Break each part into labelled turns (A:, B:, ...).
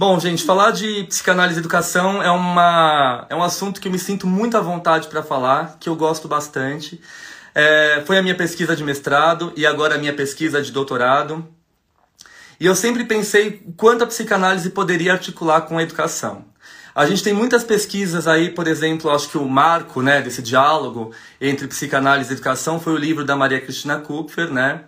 A: Bom, gente, falar de psicanálise e educação é, uma, é um assunto que eu me sinto muito à vontade para falar, que eu gosto bastante. É, foi a minha pesquisa de mestrado e agora a minha pesquisa de doutorado. E eu sempre pensei quanto a psicanálise poderia articular com a educação. A gente tem muitas pesquisas aí, por exemplo, acho que o marco né, desse diálogo entre psicanálise e educação foi o livro da Maria Cristina Kupfer, né?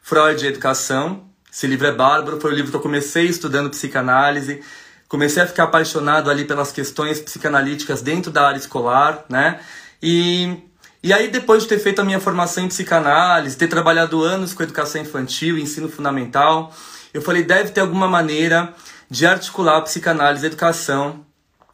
A: Freud e Educação. Esse livro é bárbaro, foi o livro que eu comecei estudando psicanálise. Comecei a ficar apaixonado ali pelas questões psicanalíticas dentro da área escolar, né? E, e aí, depois de ter feito a minha formação em psicanálise, ter trabalhado anos com educação infantil, ensino fundamental, eu falei, deve ter alguma maneira de articular a psicanálise e a educação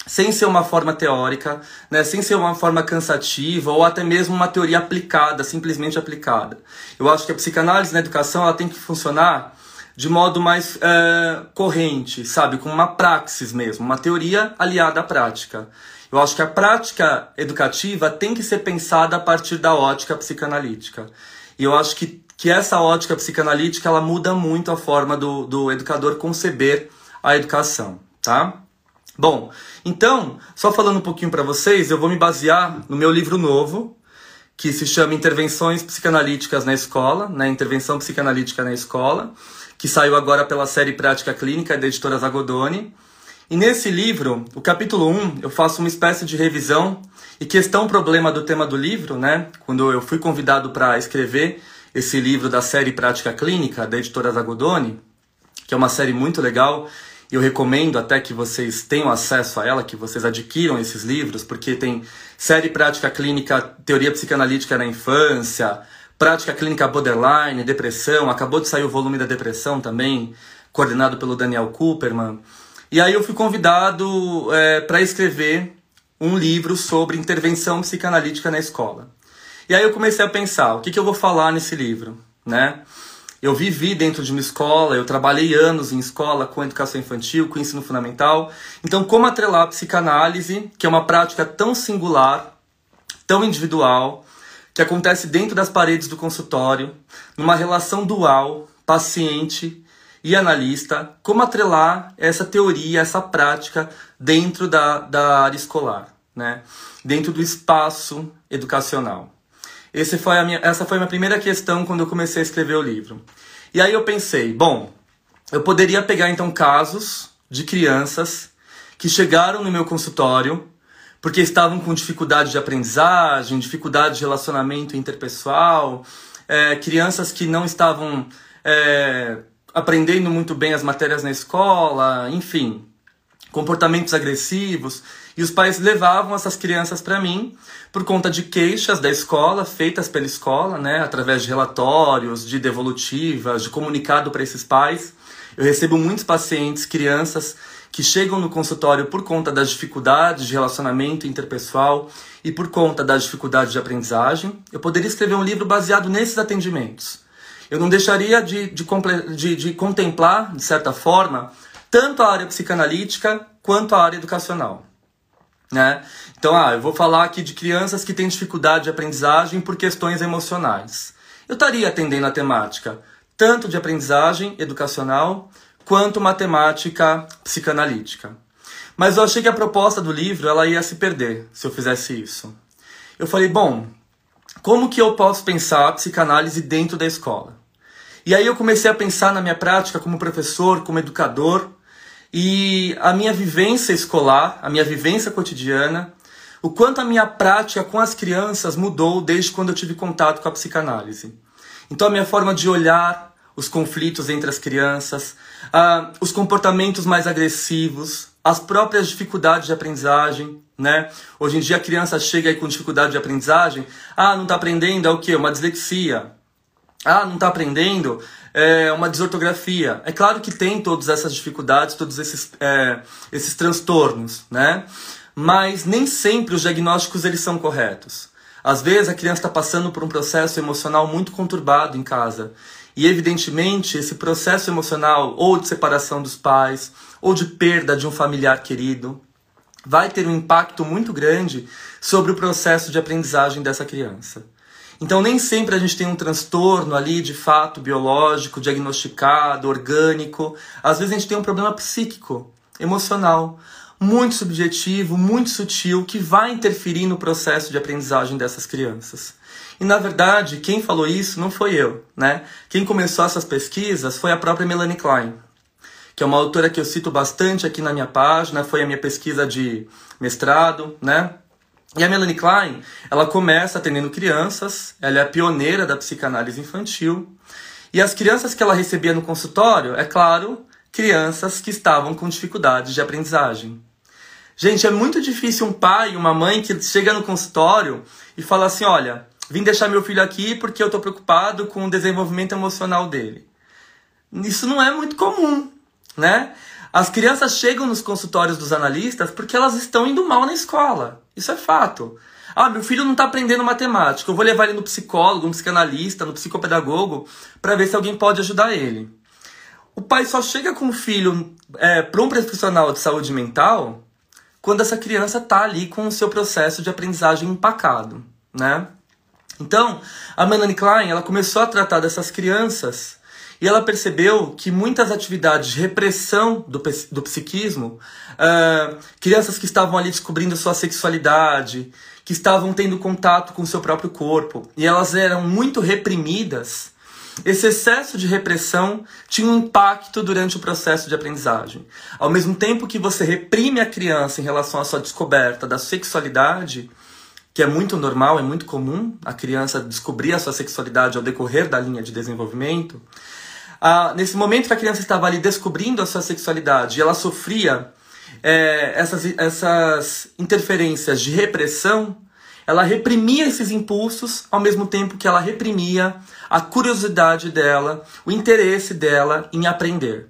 A: sem ser uma forma teórica, né, sem ser uma forma cansativa ou até mesmo uma teoria aplicada, simplesmente aplicada. Eu acho que a psicanálise na educação ela tem que funcionar de modo mais é, corrente, sabe, com uma praxis mesmo, uma teoria aliada à prática. Eu acho que a prática educativa tem que ser pensada a partir da ótica psicanalítica. E eu acho que que essa ótica psicanalítica ela muda muito a forma do, do educador conceber a educação, tá? Bom, então, só falando um pouquinho para vocês, eu vou me basear no meu livro novo, que se chama Intervenções Psicanalíticas na Escola, né? Intervenção Psicanalítica na Escola, que saiu agora pela série Prática Clínica da editora Zagodoni. E nesse livro, o capítulo 1, eu faço uma espécie de revisão e questão problema do tema do livro, né? Quando eu fui convidado para escrever, esse livro da série Prática Clínica, da editora Zagodoni, que é uma série muito legal. Eu recomendo até que vocês tenham acesso a ela, que vocês adquiram esses livros, porque tem série Prática Clínica, Teoria Psicanalítica na Infância, Prática Clínica Borderline, Depressão, acabou de sair o volume da Depressão também, coordenado pelo Daniel Cooperman. E aí eu fui convidado é, para escrever um livro sobre intervenção psicanalítica na escola. E aí eu comecei a pensar, o que, que eu vou falar nesse livro, né? Eu vivi dentro de uma escola, eu trabalhei anos em escola com educação infantil, com ensino fundamental. Então, como atrelar a psicanálise, que é uma prática tão singular, tão individual, que acontece dentro das paredes do consultório, numa relação dual, paciente e analista, como atrelar essa teoria, essa prática dentro da, da área escolar, né? dentro do espaço educacional. Esse foi a minha, essa foi a minha primeira questão quando eu comecei a escrever o livro. E aí eu pensei, bom, eu poderia pegar então casos de crianças que chegaram no meu consultório porque estavam com dificuldade de aprendizagem, dificuldade de relacionamento interpessoal, é, crianças que não estavam é, aprendendo muito bem as matérias na escola, enfim, comportamentos agressivos. E os pais levavam essas crianças para mim por conta de queixas da escola, feitas pela escola, né, através de relatórios, de devolutivas, de comunicado para esses pais. Eu recebo muitos pacientes, crianças, que chegam no consultório por conta das dificuldades de relacionamento interpessoal e por conta das dificuldades de aprendizagem. Eu poderia escrever um livro baseado nesses atendimentos. Eu não deixaria de, de, de, de contemplar, de certa forma, tanto a área psicanalítica quanto a área educacional. Né? Então, ah, eu vou falar aqui de crianças que têm dificuldade de aprendizagem por questões emocionais. eu estaria atendendo a temática tanto de aprendizagem educacional quanto matemática psicanalítica. Mas eu achei que a proposta do livro ela ia se perder se eu fizesse isso. Eu falei, bom, como que eu posso pensar a psicanálise dentro da escola? E aí eu comecei a pensar na minha prática como professor, como educador, e a minha vivência escolar, a minha vivência cotidiana, o quanto a minha prática com as crianças mudou desde quando eu tive contato com a psicanálise. Então a minha forma de olhar os conflitos entre as crianças, uh, os comportamentos mais agressivos, as próprias dificuldades de aprendizagem, né? Hoje em dia a criança chega aí com dificuldade de aprendizagem, ah, não está aprendendo, é o quê? Uma dislexia. Ah, não está aprendendo, é uma desortografia. É claro que tem todas essas dificuldades, todos esses, é, esses transtornos, né? Mas nem sempre os diagnósticos eles são corretos. Às vezes a criança está passando por um processo emocional muito conturbado em casa. E evidentemente esse processo emocional, ou de separação dos pais, ou de perda de um familiar querido, vai ter um impacto muito grande sobre o processo de aprendizagem dessa criança. Então, nem sempre a gente tem um transtorno ali de fato biológico, diagnosticado, orgânico. Às vezes a gente tem um problema psíquico, emocional, muito subjetivo, muito sutil, que vai interferir no processo de aprendizagem dessas crianças. E na verdade, quem falou isso não foi eu, né? Quem começou essas pesquisas foi a própria Melanie Klein, que é uma autora que eu cito bastante aqui na minha página, foi a minha pesquisa de mestrado, né? E a Melanie Klein, ela começa atendendo crianças, ela é a pioneira da psicanálise infantil. E as crianças que ela recebia no consultório, é claro, crianças que estavam com dificuldades de aprendizagem. Gente, é muito difícil um pai, uma mãe que chega no consultório e fala assim: olha, vim deixar meu filho aqui porque eu estou preocupado com o desenvolvimento emocional dele. Isso não é muito comum, né? As crianças chegam nos consultórios dos analistas porque elas estão indo mal na escola. Isso é fato. Ah, meu filho não está aprendendo matemática. Eu vou levar ele no psicólogo, no psicanalista, no psicopedagogo, para ver se alguém pode ajudar ele. O pai só chega com o filho é, para um profissional de saúde mental quando essa criança está ali com o seu processo de aprendizagem empacado, né? Então, a Melanie Klein, ela começou a tratar dessas crianças e ela percebeu que muitas atividades de repressão do, do psiquismo, uh, crianças que estavam ali descobrindo sua sexualidade, que estavam tendo contato com seu próprio corpo, e elas eram muito reprimidas, esse excesso de repressão tinha um impacto durante o processo de aprendizagem. Ao mesmo tempo que você reprime a criança em relação à sua descoberta da sexualidade, que é muito normal, é muito comum a criança descobrir a sua sexualidade ao decorrer da linha de desenvolvimento, ah, nesse momento que a criança estava ali descobrindo a sua sexualidade ela sofria é, essas, essas interferências de repressão, ela reprimia esses impulsos ao mesmo tempo que ela reprimia a curiosidade dela, o interesse dela em aprender.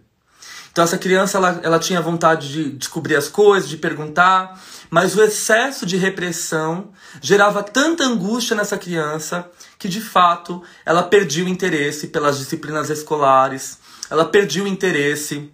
A: Então essa criança ela, ela tinha vontade de descobrir as coisas, de perguntar, mas o excesso de repressão gerava tanta angústia nessa criança que de fato ela perdia o interesse pelas disciplinas escolares, ela perdia o interesse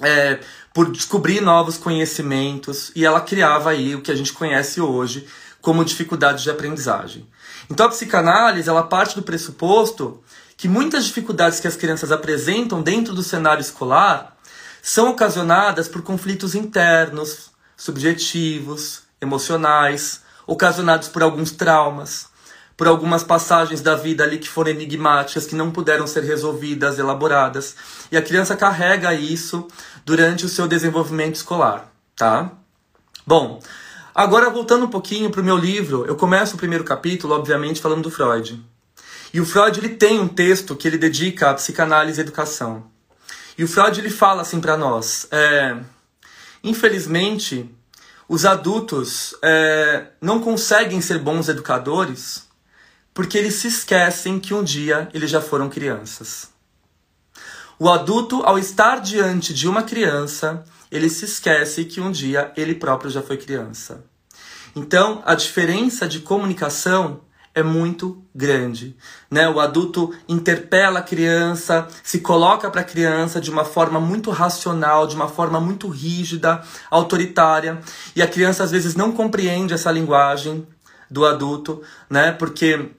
A: é, por descobrir novos conhecimentos e ela criava aí o que a gente conhece hoje como dificuldades de aprendizagem. Então a psicanálise ela parte do pressuposto que muitas dificuldades que as crianças apresentam dentro do cenário escolar são ocasionadas por conflitos internos, subjetivos, emocionais, ocasionados por alguns traumas por algumas passagens da vida ali que foram enigmáticas, que não puderam ser resolvidas, elaboradas. E a criança carrega isso durante o seu desenvolvimento escolar, tá? Bom, agora voltando um pouquinho para o meu livro, eu começo o primeiro capítulo, obviamente, falando do Freud. E o Freud ele tem um texto que ele dedica à psicanálise e educação. E o Freud ele fala assim para nós: é, infelizmente, os adultos é, não conseguem ser bons educadores porque eles se esquecem que um dia eles já foram crianças. O adulto, ao estar diante de uma criança, ele se esquece que um dia ele próprio já foi criança. Então, a diferença de comunicação é muito grande, né? O adulto interpela a criança, se coloca para a criança de uma forma muito racional, de uma forma muito rígida, autoritária, e a criança às vezes não compreende essa linguagem do adulto, né? Porque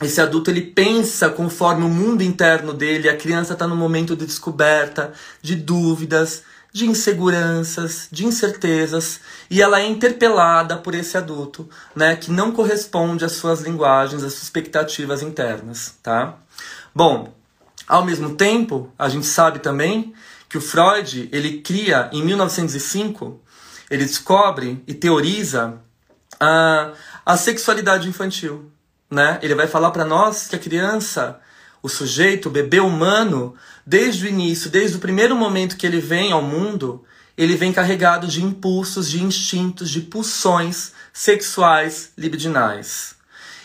A: esse adulto ele pensa conforme o mundo interno dele, a criança está no momento de descoberta, de dúvidas, de inseguranças, de incertezas, e ela é interpelada por esse adulto, né, que não corresponde às suas linguagens, às suas expectativas internas, tá? Bom, ao mesmo tempo, a gente sabe também que o Freud, ele cria em 1905, ele descobre e teoriza a, a sexualidade infantil, né? Ele vai falar para nós que a criança, o sujeito, o bebê humano, desde o início, desde o primeiro momento que ele vem ao mundo, ele vem carregado de impulsos, de instintos, de pulsões sexuais libidinais.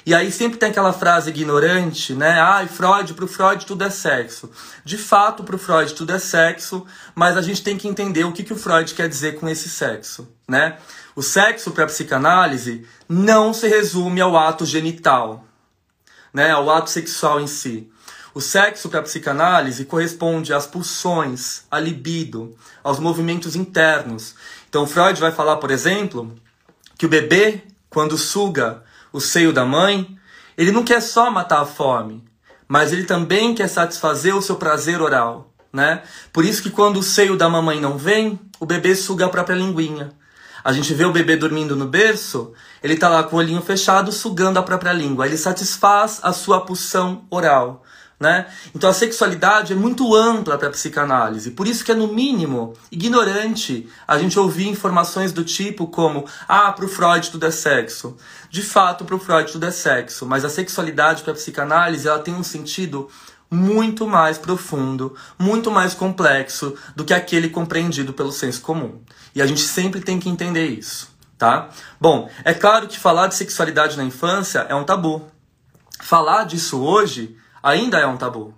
A: E aí sempre tem aquela frase ignorante, né? Ai, ah, Freud, pro Freud tudo é sexo. De fato, pro Freud tudo é sexo, mas a gente tem que entender o que, que o Freud quer dizer com esse sexo, né? O sexo para a psicanálise não se resume ao ato genital, né? Ao ato sexual em si. O sexo para a psicanálise corresponde às pulsões, à libido, aos movimentos internos. Então Freud vai falar, por exemplo, que o bebê, quando suga o seio da mãe, ele não quer só matar a fome, mas ele também quer satisfazer o seu prazer oral, né? Por isso que quando o seio da mamãe não vem, o bebê suga a própria linguinha. A gente vê o bebê dormindo no berço, ele está lá com o olhinho fechado, sugando a própria língua. Ele satisfaz a sua pulsão oral. Né? Então a sexualidade é muito ampla para a psicanálise, por isso que é no mínimo ignorante a gente ouvir informações do tipo como ah, para o Freud tudo é sexo. De fato, para o Freud tudo é sexo, mas a sexualidade para a psicanálise ela tem um sentido muito mais profundo, muito mais complexo do que aquele compreendido pelo senso comum. E a gente sempre tem que entender isso, tá? Bom, é claro que falar de sexualidade na infância é um tabu. Falar disso hoje ainda é um tabu.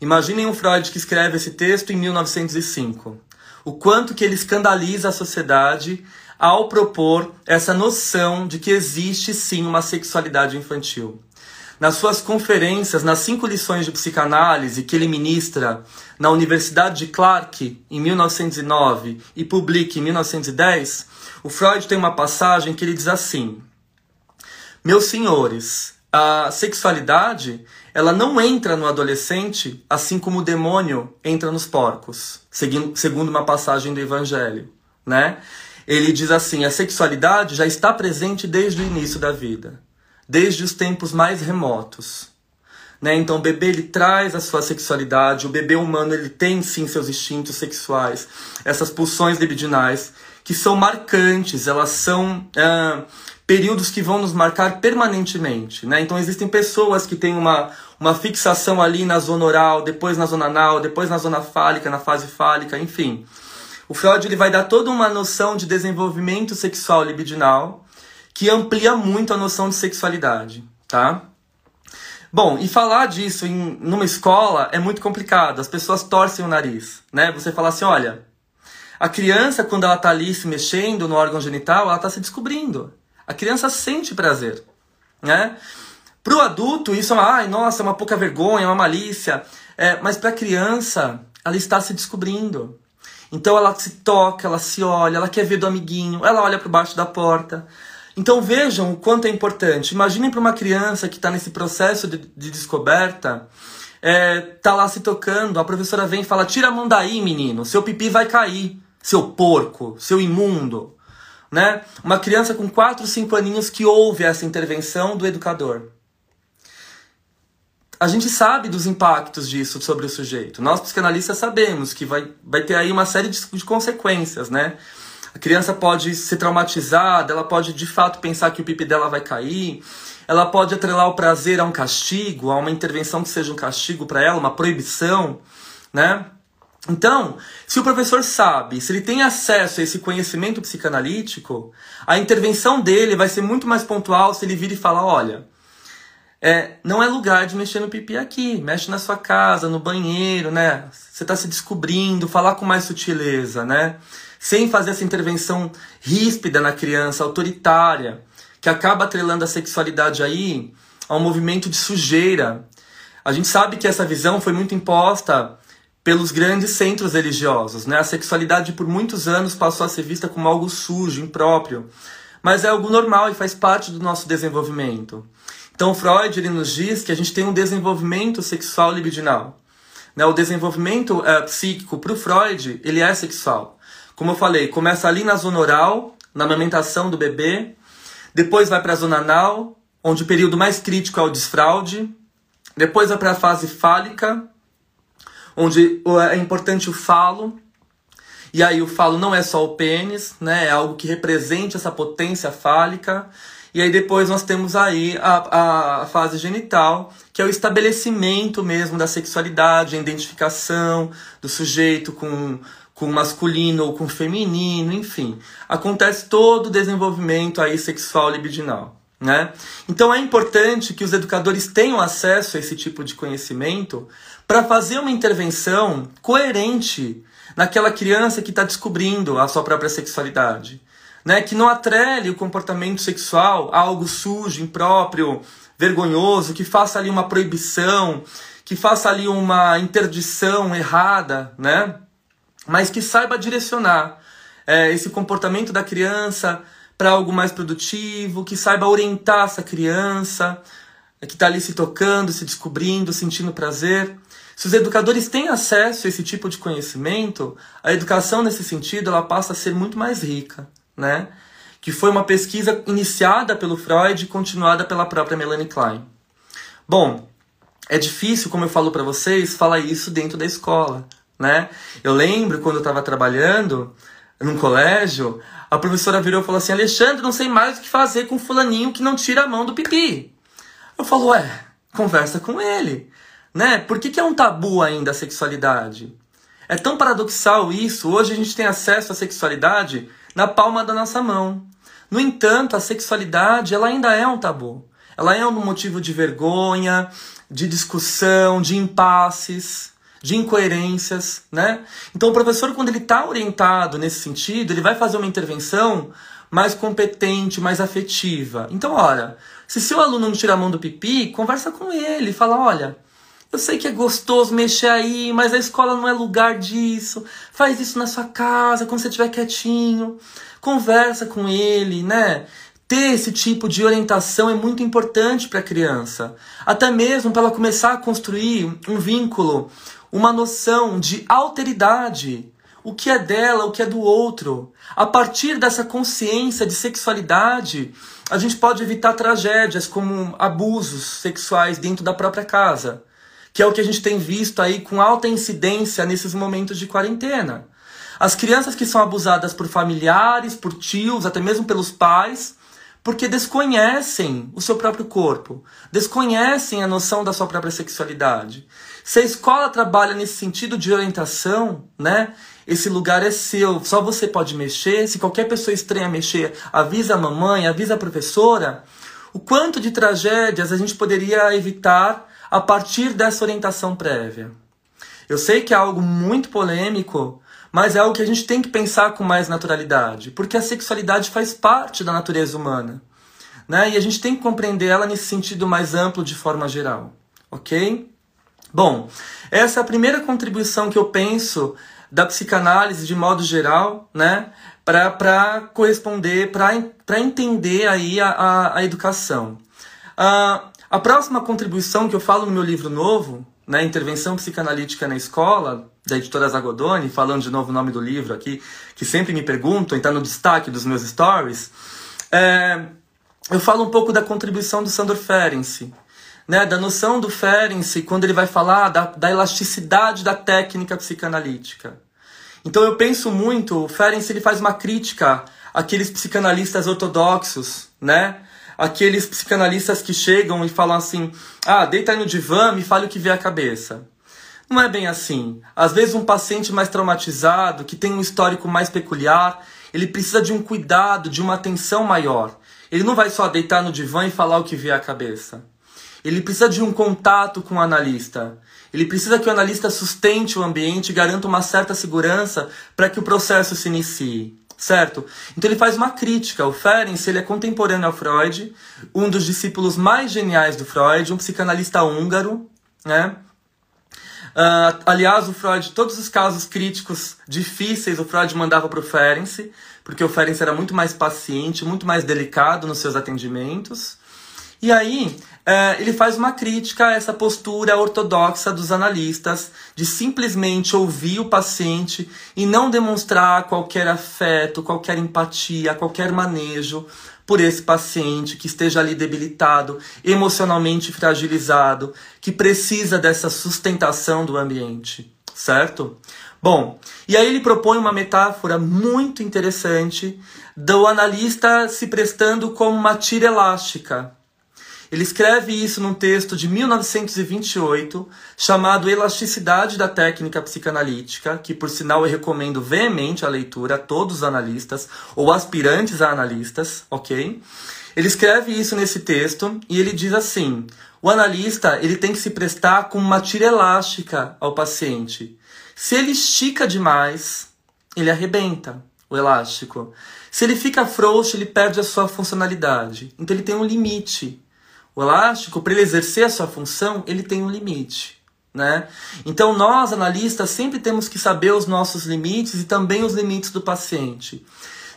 A: Imaginem um Freud que escreve esse texto em 1905. O quanto que ele escandaliza a sociedade ao propor essa noção de que existe sim uma sexualidade infantil. Nas suas conferências, nas cinco lições de psicanálise que ele ministra na Universidade de Clark em 1909 e publica em 1910, o Freud tem uma passagem que ele diz assim: Meus senhores, a sexualidade ela não entra no adolescente assim como o demônio entra nos porcos, segundo uma passagem do Evangelho, né? Ele diz assim: a sexualidade já está presente desde o início da vida, desde os tempos mais remotos. Né? Então o bebê ele traz a sua sexualidade, o bebê humano ele tem sim seus instintos sexuais, essas pulsões libidinais que são marcantes, elas são ah, períodos que vão nos marcar permanentemente. Né? Então existem pessoas que têm uma, uma fixação ali na zona oral, depois na zona anal, depois na zona fálica, na fase fálica, enfim. O Freud ele vai dar toda uma noção de desenvolvimento sexual libidinal que amplia muito a noção de sexualidade, tá? Bom, e falar disso em numa escola é muito complicado. As pessoas torcem o nariz, né? Você fala assim, olha, a criança quando ela está ali se mexendo no órgão genital, ela está se descobrindo. A criança sente prazer, né? Para o adulto, isso é uma, ai, nossa, é uma pouca vergonha, é uma malícia. É, mas para a criança, ela está se descobrindo. Então ela se toca, ela se olha, ela quer ver do amiguinho, ela olha para baixo da porta. Então vejam o quanto é importante. Imaginem para uma criança que está nesse processo de, de descoberta, é, tá lá se tocando, a professora vem e fala: tira a mão daí, menino, seu pipi vai cair, seu porco, seu imundo. Né? Uma criança com 4, 5 aninhos que ouve essa intervenção do educador a gente sabe dos impactos disso sobre o sujeito. Nós, psicanalistas, sabemos que vai, vai ter aí uma série de, de consequências, né? A criança pode ser traumatizada, ela pode de fato pensar que o pipi dela vai cair, ela pode atrelar o prazer a um castigo, a uma intervenção que seja um castigo para ela, uma proibição, né? Então, se o professor sabe, se ele tem acesso a esse conhecimento psicanalítico, a intervenção dele vai ser muito mais pontual se ele vir e falar, olha, é, não é lugar de mexer no pipi aqui. Mexe na sua casa, no banheiro, né? Você está se descobrindo, falar com mais sutileza, né? Sem fazer essa intervenção ríspida na criança, autoritária, que acaba atrelando a sexualidade aí a um movimento de sujeira. A gente sabe que essa visão foi muito imposta pelos grandes centros religiosos, né? A sexualidade por muitos anos passou a ser vista como algo sujo, impróprio, mas é algo normal e faz parte do nosso desenvolvimento. Então Freud ele nos diz que a gente tem um desenvolvimento sexual libidinal. Né? O desenvolvimento é, psíquico para o Freud ele é sexual. Como eu falei, começa ali na zona oral, na amamentação do bebê, depois vai para a zona anal, onde o período mais crítico é o desfraude, depois vai para a fase fálica, onde é importante o falo, e aí o falo não é só o pênis, né? É algo que represente essa potência fálica. E aí depois nós temos aí a, a fase genital, que é o estabelecimento mesmo da sexualidade, a identificação do sujeito com, com masculino ou com feminino, enfim. Acontece todo o desenvolvimento aí sexual libidinal. Né? Então é importante que os educadores tenham acesso a esse tipo de conhecimento para fazer uma intervenção coerente naquela criança que está descobrindo a sua própria sexualidade né? Que não atrele o comportamento sexual a algo sujo, impróprio, vergonhoso, que faça ali uma proibição, que faça ali uma interdição errada, né? Mas que saiba direcionar é, esse comportamento da criança para algo mais produtivo, que saiba orientar essa criança que está ali se tocando, se descobrindo, sentindo prazer. Se os educadores têm acesso a esse tipo de conhecimento, a educação nesse sentido ela passa a ser muito mais rica né? Que foi uma pesquisa iniciada pelo Freud e continuada pela própria Melanie Klein. Bom, é difícil, como eu falo para vocês, falar isso dentro da escola, né? Eu lembro quando eu estava trabalhando num colégio, a professora virou e falou assim: Alexandre, não sei mais o que fazer com fulaninho que não tira a mão do pipi. Eu falo, ué, conversa com ele, né? Por que, que é um tabu ainda a sexualidade? É tão paradoxal isso. Hoje a gente tem acesso à sexualidade na palma da nossa mão. No entanto, a sexualidade ela ainda é um tabu. Ela é um motivo de vergonha, de discussão, de impasses, de incoerências, né? Então o professor, quando ele está orientado nesse sentido, ele vai fazer uma intervenção mais competente, mais afetiva. Então, olha, se seu aluno não tira a mão do pipi, conversa com ele, fala, olha, eu sei que é gostoso mexer aí, mas a escola não é lugar disso. Faz isso na sua casa, quando você estiver quietinho. Conversa com ele, né? Ter esse tipo de orientação é muito importante para a criança. Até mesmo para ela começar a construir um vínculo, uma noção de alteridade. O que é dela, o que é do outro. A partir dessa consciência de sexualidade, a gente pode evitar tragédias como abusos sexuais dentro da própria casa que é o que a gente tem visto aí com alta incidência nesses momentos de quarentena. As crianças que são abusadas por familiares, por tios, até mesmo pelos pais, porque desconhecem o seu próprio corpo, desconhecem a noção da sua própria sexualidade. Se a escola trabalha nesse sentido de orientação, né? Esse lugar é seu, só você pode mexer. Se qualquer pessoa estranha mexer, avisa a mamãe, avisa a professora. O quanto de tragédias a gente poderia evitar a partir dessa orientação prévia. Eu sei que é algo muito polêmico, mas é algo que a gente tem que pensar com mais naturalidade, porque a sexualidade faz parte da natureza humana. Né? E a gente tem que compreender ela nesse sentido mais amplo de forma geral. Ok? Bom, essa é a primeira contribuição que eu penso da psicanálise de modo geral, né? Para corresponder, para entender aí a, a, a educação. Uh, a próxima contribuição que eu falo no meu livro novo, né, Intervenção Psicanalítica na Escola, da editora Zagodoni, falando de novo o nome do livro aqui, que sempre me perguntam e está no destaque dos meus stories, é, eu falo um pouco da contribuição do Sandor Ferenczi, né, da noção do Ferenczi quando ele vai falar da, da elasticidade da técnica psicanalítica. Então eu penso muito, o Ferenczi ele faz uma crítica àqueles psicanalistas ortodoxos, né, aqueles psicanalistas que chegam e falam assim: ah, deita aí no divã, me fale o que vê a cabeça. Não é bem assim. Às vezes, um paciente mais traumatizado, que tem um histórico mais peculiar, ele precisa de um cuidado, de uma atenção maior. Ele não vai só deitar no divã e falar o que vê a cabeça. Ele precisa de um contato com o analista. Ele precisa que o analista sustente o ambiente e garanta uma certa segurança para que o processo se inicie certo? Então ele faz uma crítica. O Ferenc ele é contemporâneo ao Freud, um dos discípulos mais geniais do Freud, um psicanalista húngaro, né? Uh, aliás, o Freud, todos os casos críticos difíceis, o Freud mandava para o Ferenc, porque o Ferenc era muito mais paciente, muito mais delicado nos seus atendimentos. E aí, é, ele faz uma crítica a essa postura ortodoxa dos analistas de simplesmente ouvir o paciente e não demonstrar qualquer afeto, qualquer empatia, qualquer manejo por esse paciente que esteja ali debilitado, emocionalmente fragilizado, que precisa dessa sustentação do ambiente, certo? Bom, e aí ele propõe uma metáfora muito interessante do analista se prestando como uma tira elástica. Ele escreve isso num texto de 1928 chamado Elasticidade da Técnica Psicanalítica, que por sinal eu recomendo veemente a leitura a todos os analistas ou aspirantes a analistas, ok? Ele escreve isso nesse texto e ele diz assim: o analista ele tem que se prestar com uma tira elástica ao paciente. Se ele estica demais, ele arrebenta o elástico. Se ele fica frouxo, ele perde a sua funcionalidade. Então ele tem um limite. O elástico, para ele exercer a sua função, ele tem um limite. Né? Então, nós, analistas, sempre temos que saber os nossos limites e também os limites do paciente.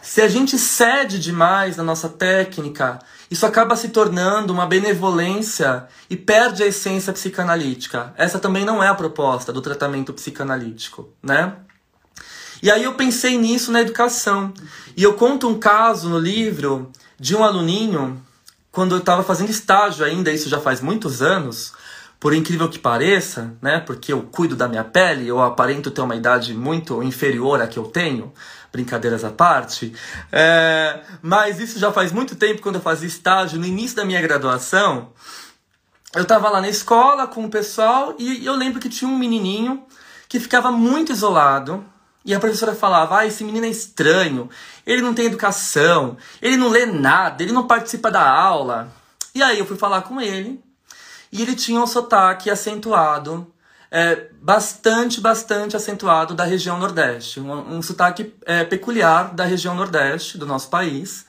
A: Se a gente cede demais na nossa técnica, isso acaba se tornando uma benevolência e perde a essência psicanalítica. Essa também não é a proposta do tratamento psicanalítico, né? E aí eu pensei nisso na educação. E eu conto um caso no livro de um aluninho quando eu estava fazendo estágio ainda, isso já faz muitos anos, por incrível que pareça, né, porque eu cuido da minha pele, eu aparento ter uma idade muito inferior à que eu tenho, brincadeiras à parte, é, mas isso já faz muito tempo quando eu fazia estágio, no início da minha graduação, eu estava lá na escola com o pessoal e eu lembro que tinha um menininho que ficava muito isolado, e a professora falava: ah, esse menino é estranho, ele não tem educação, ele não lê nada, ele não participa da aula. E aí eu fui falar com ele e ele tinha um sotaque acentuado, é, bastante, bastante acentuado da região Nordeste. Um, um sotaque é, peculiar da região Nordeste do nosso país.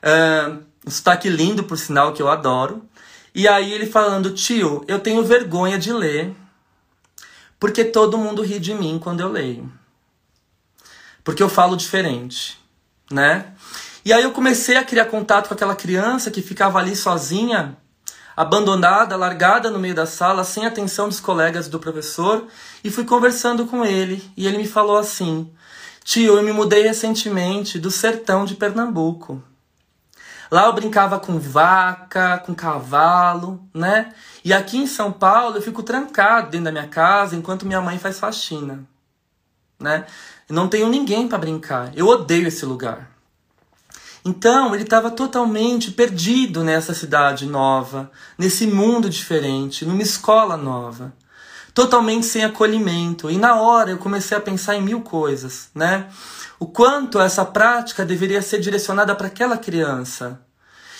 A: É, um sotaque lindo, por sinal, que eu adoro. E aí ele falando: tio, eu tenho vergonha de ler porque todo mundo ri de mim quando eu leio porque eu falo diferente, né? E aí eu comecei a criar contato com aquela criança que ficava ali sozinha, abandonada, largada no meio da sala, sem atenção dos colegas do professor, e fui conversando com ele, e ele me falou assim: "Tio, eu me mudei recentemente do sertão de Pernambuco. Lá eu brincava com vaca, com cavalo, né? E aqui em São Paulo eu fico trancado dentro da minha casa enquanto minha mãe faz faxina, né? Não tenho ninguém para brincar. Eu odeio esse lugar. Então, ele estava totalmente perdido nessa cidade nova, nesse mundo diferente, numa escola nova. Totalmente sem acolhimento. E na hora eu comecei a pensar em mil coisas, né? O quanto essa prática deveria ser direcionada para aquela criança.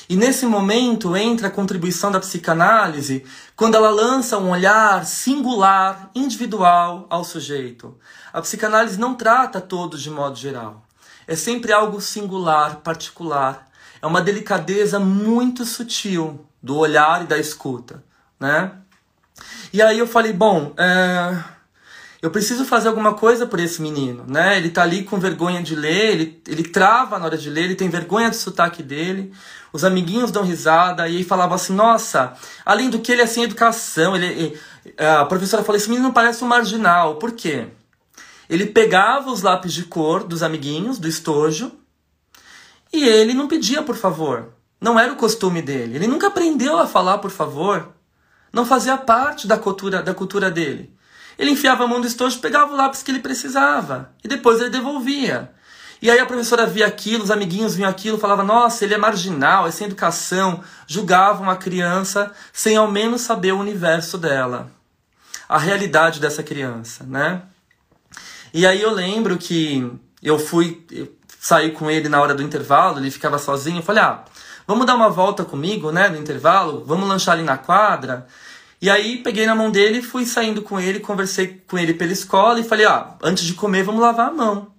A: E nesse momento entra a contribuição da psicanálise, quando ela lança um olhar singular, individual ao sujeito. A psicanálise não trata todos de modo geral. É sempre algo singular, particular. É uma delicadeza muito sutil do olhar e da escuta, né? E aí eu falei, bom, é... eu preciso fazer alguma coisa por esse menino, né? Ele tá ali com vergonha de ler, ele, ele trava na hora de ler, ele tem vergonha do sotaque dele, os amiguinhos dão risada, e aí falava assim, nossa, além do que ele é sem educação, ele, a professora falou, esse menino parece um marginal, por quê? Ele pegava os lápis de cor dos amiguinhos, do estojo, e ele não pedia por favor. Não era o costume dele. Ele nunca aprendeu a falar por favor. Não fazia parte da cultura, da cultura dele. Ele enfiava a mão no estojo, pegava o lápis que ele precisava e depois ele devolvia. E aí a professora via aquilo, os amiguinhos viam aquilo, falava: "Nossa, ele é marginal, é sem educação", julgavam a criança sem ao menos saber o universo dela, a realidade dessa criança, né? E aí eu lembro que eu fui sair com ele na hora do intervalo, ele ficava sozinho, eu falei, ah, vamos dar uma volta comigo, né, no intervalo, vamos lanchar ali na quadra. E aí peguei na mão dele, fui saindo com ele, conversei com ele pela escola e falei, ah, antes de comer vamos lavar a mão.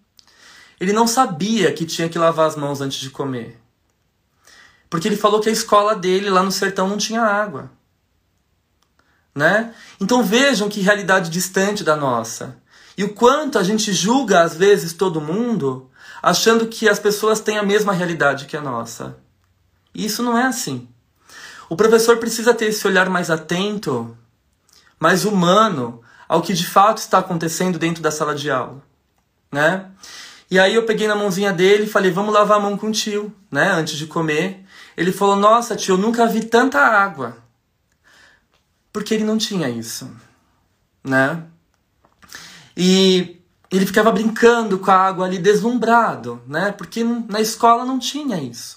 A: Ele não sabia que tinha que lavar as mãos antes de comer. Porque ele falou que a escola dele lá no sertão não tinha água. Né? Então vejam que realidade distante da nossa. E o quanto a gente julga, às vezes, todo mundo, achando que as pessoas têm a mesma realidade que a nossa. E isso não é assim. O professor precisa ter esse olhar mais atento, mais humano ao que de fato está acontecendo dentro da sala de aula, né? E aí eu peguei na mãozinha dele e falei, vamos lavar a mão com o tio, né? Antes de comer. Ele falou, nossa tio, eu nunca vi tanta água. Porque ele não tinha isso, né? E ele ficava brincando com a água ali, deslumbrado, né? Porque na escola não tinha isso.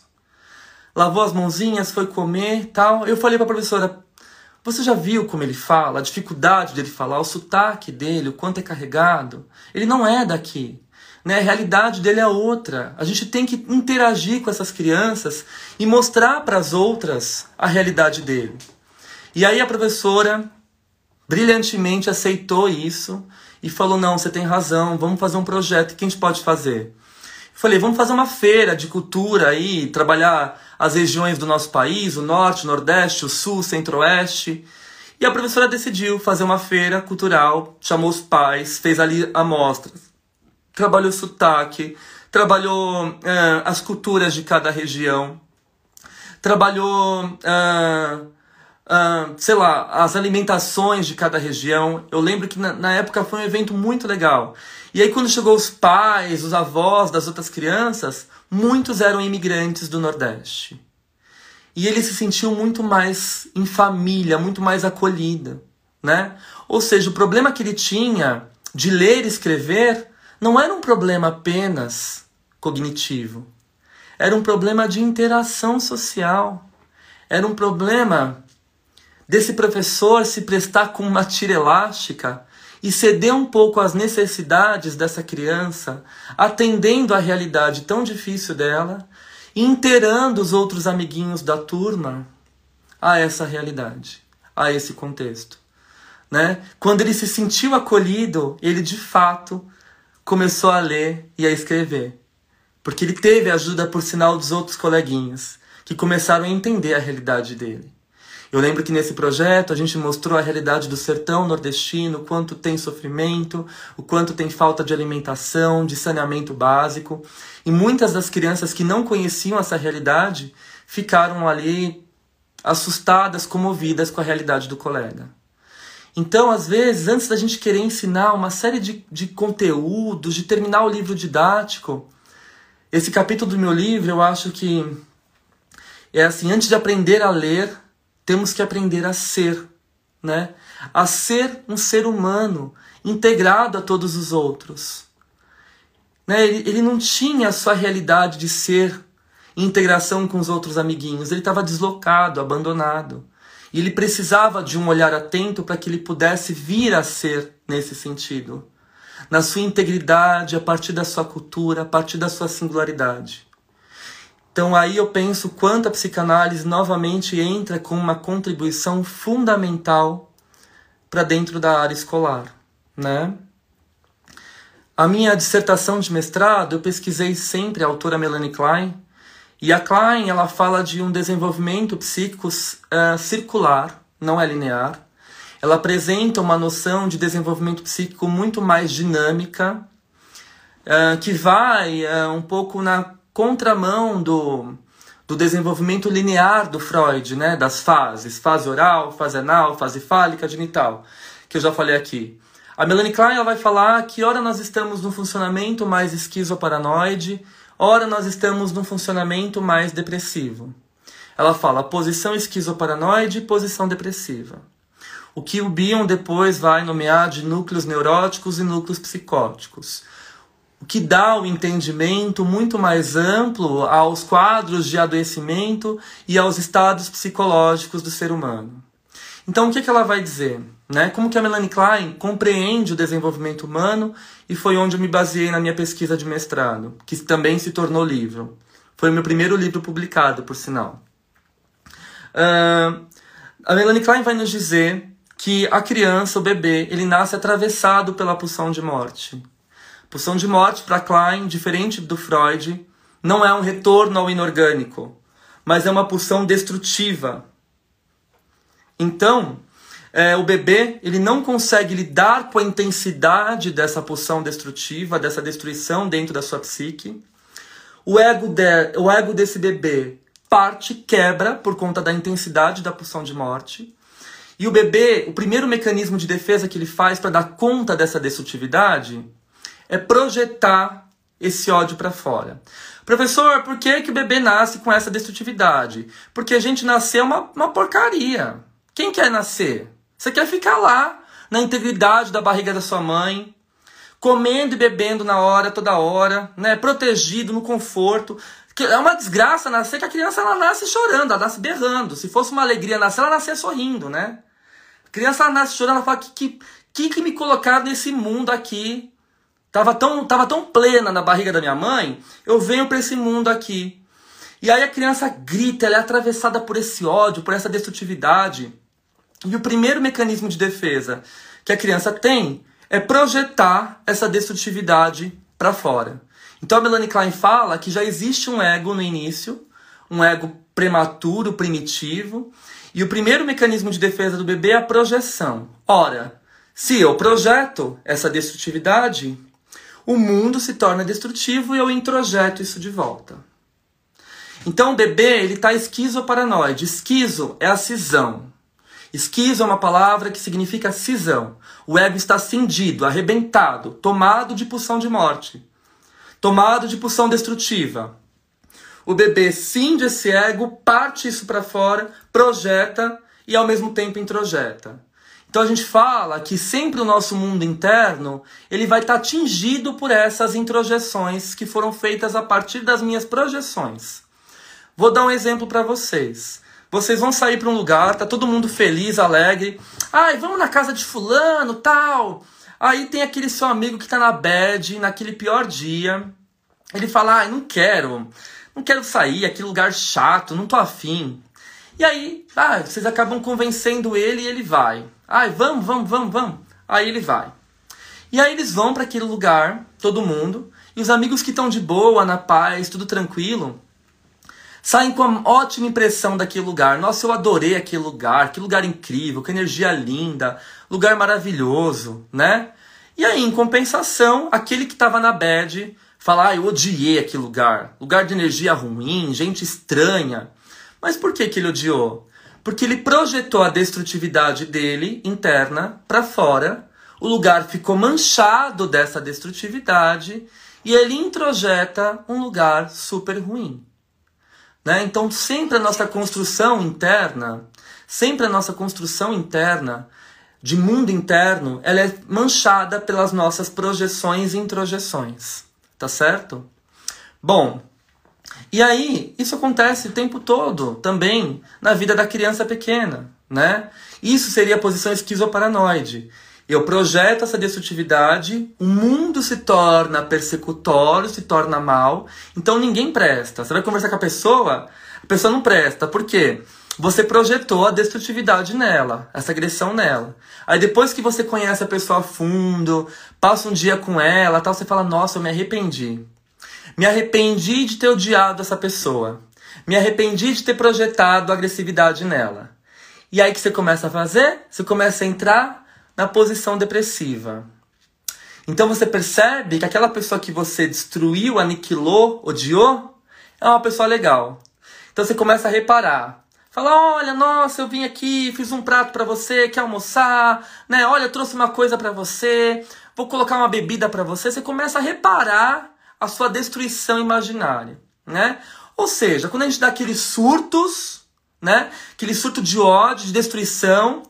A: Lavou as mãozinhas, foi comer tal. Eu falei para a professora, você já viu como ele fala, a dificuldade dele falar, o sotaque dele, o quanto é carregado? Ele não é daqui. Né? A realidade dele é outra. A gente tem que interagir com essas crianças e mostrar para as outras a realidade dele. E aí a professora brilhantemente aceitou isso e falou: Não, você tem razão, vamos fazer um projeto. O que a gente pode fazer? Eu falei: Vamos fazer uma feira de cultura aí, trabalhar as regiões do nosso país, o norte, o nordeste, o sul, centro-oeste. E a professora decidiu fazer uma feira cultural, chamou os pais, fez ali amostras trabalhou sotaque, trabalhou é, as culturas de cada região, trabalhou, é, é, sei lá, as alimentações de cada região. Eu lembro que na, na, época foi um evento muito legal. E aí, quando chegou os pais, os avós das outras crianças, muitos eram imigrantes do Nordeste. E ele se sentiu muito mais em família, muito mais acolhida, né? Ou seja, o problema que ele tinha de ler e escrever não era um problema apenas cognitivo. Era um problema de interação social. Era um problema desse professor se prestar com uma tira elástica e ceder um pouco às necessidades dessa criança, atendendo à realidade tão difícil dela inteirando os outros amiguinhos da turma a essa realidade, a esse contexto. Né? Quando ele se sentiu acolhido, ele de fato começou a ler e a escrever. Porque ele teve ajuda, por sinal, dos outros coleguinhas, que começaram a entender a realidade dele. Eu lembro que nesse projeto a gente mostrou a realidade do sertão nordestino, o quanto tem sofrimento, o quanto tem falta de alimentação, de saneamento básico. E muitas das crianças que não conheciam essa realidade ficaram ali assustadas, comovidas com a realidade do colega. Então, às vezes, antes da gente querer ensinar uma série de, de conteúdos, de terminar o livro didático, esse capítulo do meu livro, eu acho que é assim, antes de aprender a ler, temos que aprender a ser, né? A ser um ser humano integrado a todos os outros. Né? Ele, ele não tinha a sua realidade de ser em integração com os outros amiguinhos, ele estava deslocado, abandonado. E ele precisava de um olhar atento para que ele pudesse vir a ser nesse sentido, na sua integridade, a partir da sua cultura, a partir da sua singularidade. Então aí eu penso quanto a psicanálise novamente entra com uma contribuição fundamental para dentro da área escolar, né? A minha dissertação de mestrado, eu pesquisei sempre a autora Melanie Klein, e a Klein ela fala de um desenvolvimento psíquico uh, circular, não é linear. Ela apresenta uma noção de desenvolvimento psíquico muito mais dinâmica, uh, que vai uh, um pouco na contramão do, do desenvolvimento linear do Freud, né, das fases, fase oral, fase anal, fase fálica, genital, que eu já falei aqui. A Melanie Klein ela vai falar que ora nós estamos no funcionamento mais esquizoparanoide, Ora, nós estamos num funcionamento mais depressivo. Ela fala posição esquizoparanoide posição depressiva. O que o Bion depois vai nomear de núcleos neuróticos e núcleos psicóticos. O que dá o entendimento muito mais amplo aos quadros de adoecimento e aos estados psicológicos do ser humano. Então, o que, que ela vai dizer? Né? Como que a Melanie Klein compreende o desenvolvimento humano e foi onde eu me baseei na minha pesquisa de mestrado, que também se tornou livro. Foi o meu primeiro livro publicado, por sinal. Uh, a Melanie Klein vai nos dizer que a criança, o bebê, ele nasce atravessado pela pulsão de morte. Pulsão de morte, para Klein, diferente do Freud, não é um retorno ao inorgânico, mas é uma pulsão destrutiva. Então, é, o bebê ele não consegue lidar com a intensidade dessa pulsão destrutiva, dessa destruição dentro da sua psique. O ego, de, o ego desse bebê parte, quebra por conta da intensidade da pulsão de morte. E o bebê, o primeiro mecanismo de defesa que ele faz para dar conta dessa destrutividade é projetar esse ódio para fora. Professor, por que, que o bebê nasce com essa destrutividade? Porque a gente nasceu uma, uma porcaria. Quem quer nascer? Você quer ficar lá, na integridade da barriga da sua mãe, comendo e bebendo na hora, toda hora, né? Protegido, no conforto. É uma desgraça nascer que a criança ela nasce chorando, ela nasce berrando. Se fosse uma alegria nascer, ela nascia sorrindo, né? A criança ela nasce chorando, ela fala: que, que, que, que me colocaram nesse mundo aqui? Tava tão, tava tão plena na barriga da minha mãe, eu venho para esse mundo aqui. E aí a criança grita, ela é atravessada por esse ódio, por essa destrutividade. E o primeiro mecanismo de defesa que a criança tem é projetar essa destrutividade para fora. Então a Melanie Klein fala que já existe um ego no início, um ego prematuro, primitivo, e o primeiro mecanismo de defesa do bebê é a projeção. Ora, se eu projeto essa destrutividade, o mundo se torna destrutivo e eu introjeto isso de volta. Então o bebê ele está esquizoparanoide. Esquizo é a cisão. Esquizo é uma palavra que significa cisão. O ego está cindido, arrebentado, tomado de pulsão de morte tomado de pulsão destrutiva. O bebê cinde esse ego, parte isso para fora, projeta e ao mesmo tempo introjeta. Então a gente fala que sempre o nosso mundo interno ele vai estar tá atingido por essas introjeções que foram feitas a partir das minhas projeções. Vou dar um exemplo para vocês. Vocês vão sair para um lugar, tá todo mundo feliz, alegre. Ai, vamos na casa de fulano, tal. Aí tem aquele seu amigo que tá na bad, naquele pior dia. Ele fala: ah, não quero, não quero sair, aquele lugar chato, não tô afim. E aí, ah, vocês acabam convencendo ele e ele vai. Ai, vamos, vamos, vamos, vamos. Aí ele vai. E aí eles vão para aquele lugar, todo mundo, e os amigos que estão de boa, na paz, tudo tranquilo, saem com uma ótima impressão daquele lugar. Nossa, eu adorei aquele lugar, que lugar incrível, que energia linda, lugar maravilhoso, né? E aí, em compensação, aquele que estava na bad fala, ah, eu odiei aquele lugar, lugar de energia ruim, gente estranha. Mas por que, que ele odiou? Porque ele projetou a destrutividade dele interna para fora, o lugar ficou manchado dessa destrutividade e ele introjeta um lugar super ruim. Né? Então, sempre a nossa construção interna, sempre a nossa construção interna de mundo interno, ela é manchada pelas nossas projeções e introjeções, tá certo? Bom, e aí isso acontece o tempo todo também na vida da criança pequena, né? Isso seria a posição esquizoparanoide. Eu projeto essa destrutividade, o mundo se torna persecutório, se torna mal, então ninguém presta. Você vai conversar com a pessoa, a pessoa não presta. Por quê? você projetou a destrutividade nela, essa agressão nela. Aí depois que você conhece a pessoa a fundo, passa um dia com ela, tal, você fala: "Nossa, eu me arrependi. Me arrependi de ter odiado essa pessoa. Me arrependi de ter projetado agressividade nela." E aí que você começa a fazer? Você começa a entrar na posição depressiva. Então você percebe que aquela pessoa que você destruiu, aniquilou, odiou, é uma pessoa legal. Então você começa a reparar Fala, olha, nossa, eu vim aqui, fiz um prato para você, quer almoçar, né? Olha, eu trouxe uma coisa para você, vou colocar uma bebida para você. Você começa a reparar a sua destruição imaginária, né? Ou seja, quando a gente dá aqueles surtos, né? Aquele surto de ódio, de destruição,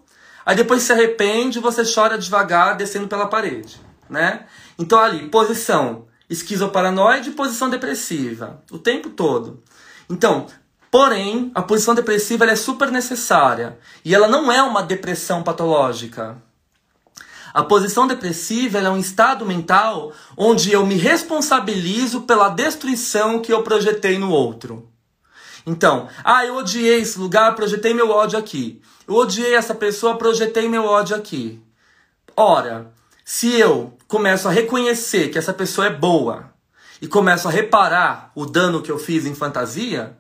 A: aí depois se arrepende, você chora devagar, descendo pela parede, né? Então ali, posição esquizoparanoide, posição depressiva, o tempo todo. Então, Porém, a posição depressiva é super necessária e ela não é uma depressão patológica. A posição depressiva é um estado mental onde eu me responsabilizo pela destruição que eu projetei no outro. Então, ah, eu odiei esse lugar, projetei meu ódio aqui. Eu odiei essa pessoa, projetei meu ódio aqui. Ora, se eu começo a reconhecer que essa pessoa é boa e começo a reparar o dano que eu fiz em fantasia,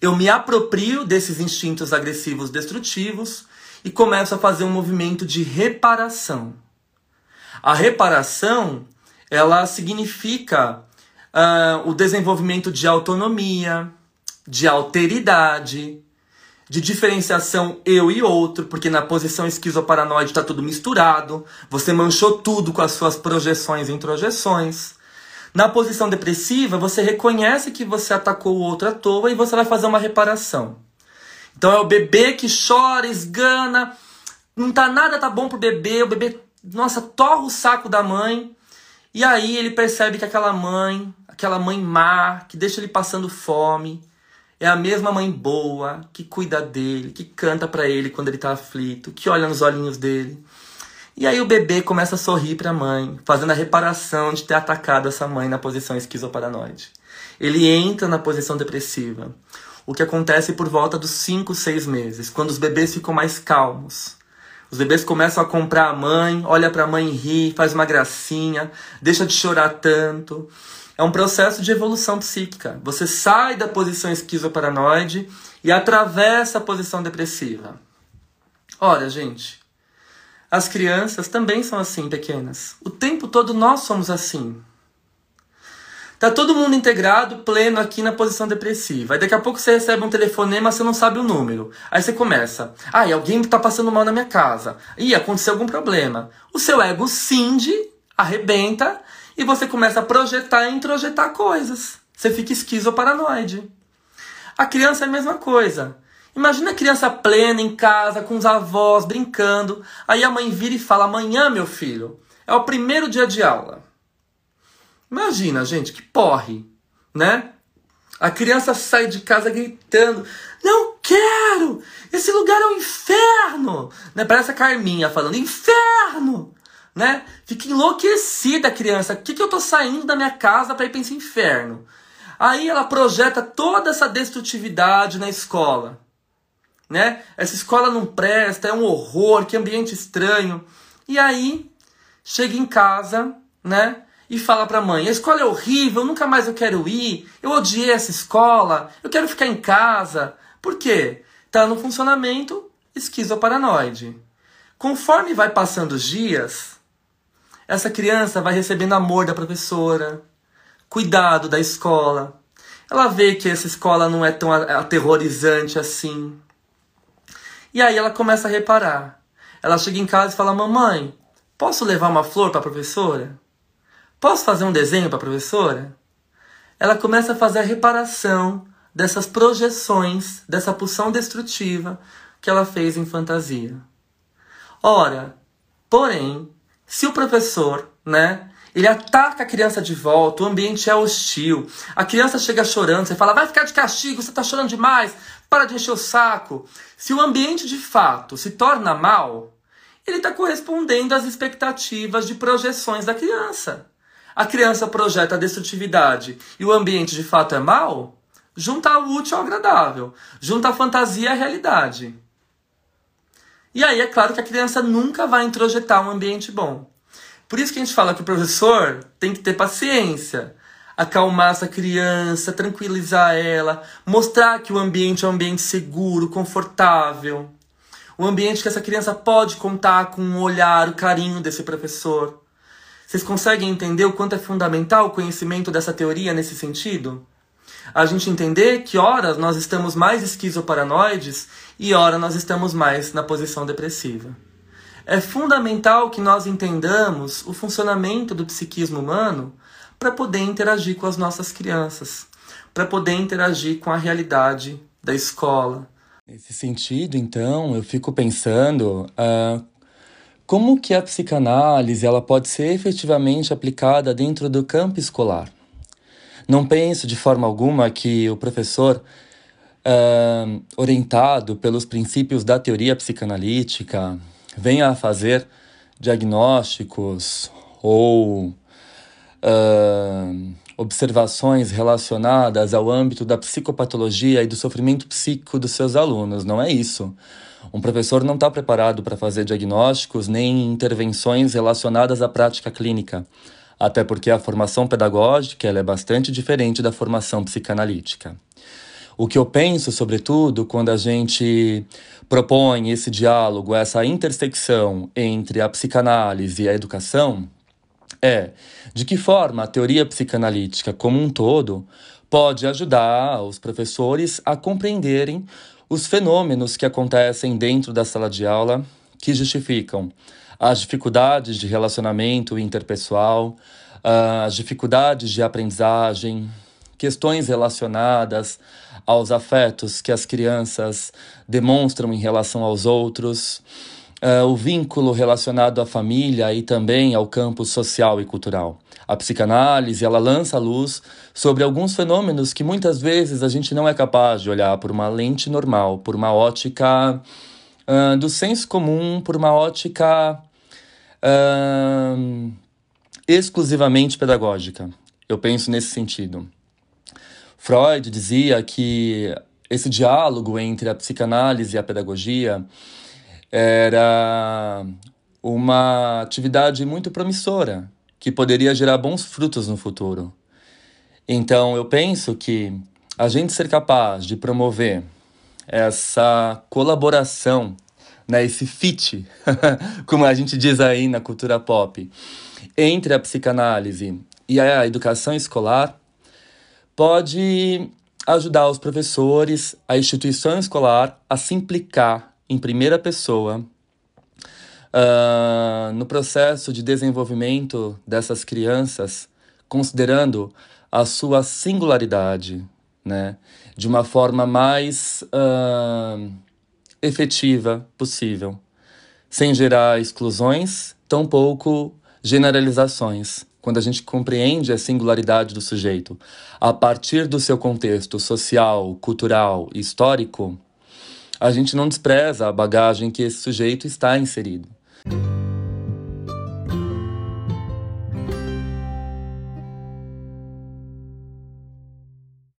A: eu me aproprio desses instintos agressivos destrutivos e começo a fazer um movimento de reparação. A reparação, ela significa uh, o desenvolvimento de autonomia, de alteridade, de diferenciação eu e outro, porque na posição esquizoparanoide está tudo misturado, você manchou tudo com as suas projeções e introjeções. Na posição depressiva, você reconhece que você atacou o outro à toa e você vai fazer uma reparação. Então é o bebê que chora, esgana, não tá nada tá bom pro bebê, o bebê, nossa, torra o saco da mãe. E aí ele percebe que aquela mãe, aquela mãe má, que deixa ele passando fome, é a mesma mãe boa que cuida dele, que canta para ele quando ele tá aflito, que olha nos olhinhos dele. E aí o bebê começa a sorrir para a mãe, fazendo a reparação de ter atacado essa mãe na posição esquizoparanoide. Ele entra na posição depressiva. O que acontece por volta dos 5, 6 meses, quando os bebês ficam mais calmos. Os bebês começam a comprar a mãe, olha para a mãe rir, faz uma gracinha, deixa de chorar tanto. É um processo de evolução psíquica. Você sai da posição esquizoparanoide e atravessa a posição depressiva. Olha, gente, as crianças também são assim, pequenas. O tempo todo nós somos assim. Tá todo mundo integrado, pleno aqui na posição depressiva. Aí daqui a pouco você recebe um telefonema, você não sabe o número. Aí você começa. Ah, alguém tá passando mal na minha casa. Ih, aconteceu algum problema. O seu ego cinge, arrebenta e você começa a projetar e introjetar coisas. Você fica esquizoparanoide. A criança é a mesma coisa. Imagina a criança plena em casa, com os avós, brincando. Aí a mãe vira e fala: Amanhã, meu filho, é o primeiro dia de aula. Imagina, gente, que porre, né? A criança sai de casa gritando: Não quero! Esse lugar é um inferno! Né? Parece a Carminha falando: Inferno! né? Fica enlouquecida a criança. O que, que eu tô saindo da minha casa para ir para esse inferno? Aí ela projeta toda essa destrutividade na escola, né? Essa escola não presta, é um horror, que ambiente estranho. E aí chega em casa, né? E fala para a mãe: a escola é horrível, nunca mais eu quero ir, eu odiei essa escola, eu quero ficar em casa. Por quê? Tá no funcionamento esquizoparanoide. Conforme vai passando os dias, essa criança vai recebendo amor da professora, cuidado da escola. Ela vê que essa escola não é tão aterrorizante assim. E aí ela começa a reparar. Ela chega em casa e fala: Mamãe, posso levar uma flor para a professora? Posso fazer um desenho para a professora? Ela começa a fazer a reparação dessas projeções, dessa pulsão destrutiva que ela fez em fantasia. Ora, porém, se o professor, né, ele ataca a criança de volta, o ambiente é hostil, a criança chega chorando, você fala, vai ficar de castigo, você está chorando demais, para de encher o saco. Se o ambiente de fato se torna mal, ele está correspondendo às expectativas de projeções da criança. A criança projeta a destrutividade e o ambiente de fato é mal, junta o útil ao agradável, junta a fantasia à realidade. E aí é claro que a criança nunca vai introjetar um ambiente bom. Por isso que a gente fala que o professor tem que ter paciência, acalmar essa criança, tranquilizar ela, mostrar que o ambiente é um ambiente seguro, confortável. Um ambiente que essa criança pode contar com o olhar, o carinho desse professor. Vocês conseguem entender o quanto é fundamental o conhecimento dessa teoria nesse sentido? a gente entender que horas nós estamos mais esquizoparanoides e ora nós estamos mais na posição depressiva. É fundamental que nós entendamos o funcionamento do psiquismo humano para poder interagir com as nossas crianças, para poder interagir com a realidade da escola.
B: Nesse sentido, então, eu fico pensando uh, como que a psicanálise ela pode ser efetivamente aplicada dentro do campo escolar. Não penso de forma alguma que o professor, uh, orientado pelos princípios da teoria psicanalítica, venha a fazer diagnósticos ou uh, observações relacionadas ao âmbito da psicopatologia e do sofrimento psíquico dos seus alunos. Não é isso. Um professor não está preparado para fazer diagnósticos nem intervenções relacionadas à prática clínica até porque a formação pedagógica é bastante diferente da formação psicanalítica. O que eu penso, sobretudo, quando a gente propõe esse diálogo, essa intersecção entre a psicanálise e a educação, é de que forma a teoria psicanalítica como um todo
A: pode ajudar os professores a compreenderem os fenômenos que acontecem dentro da sala de aula que justificam as dificuldades de relacionamento interpessoal, as dificuldades de aprendizagem, questões relacionadas aos afetos que as crianças demonstram em relação aos outros, uh, o vínculo relacionado à família e também ao campo social e cultural. A psicanálise ela lança a luz sobre alguns fenômenos que muitas vezes a gente não é capaz de olhar por uma lente normal, por uma ótica uh, do senso comum, por uma ótica uh, exclusivamente pedagógica. Eu penso nesse sentido. Freud dizia que esse diálogo entre a psicanálise e a pedagogia era uma atividade muito promissora, que poderia gerar bons frutos no futuro. Então, eu penso que a gente ser capaz de promover essa colaboração, né, esse fit, como a gente diz aí na cultura pop, entre a psicanálise e a educação escolar, pode ajudar os professores, a instituição escolar a se implicar em primeira pessoa uh, no processo de desenvolvimento dessas crianças, considerando a sua singularidade, né, de uma forma mais uh, efetiva possível, sem gerar exclusões, tampouco generalizações. Quando a gente compreende a singularidade do sujeito a partir do seu contexto social, cultural e histórico, a gente não despreza a bagagem que esse sujeito está inserido. thank you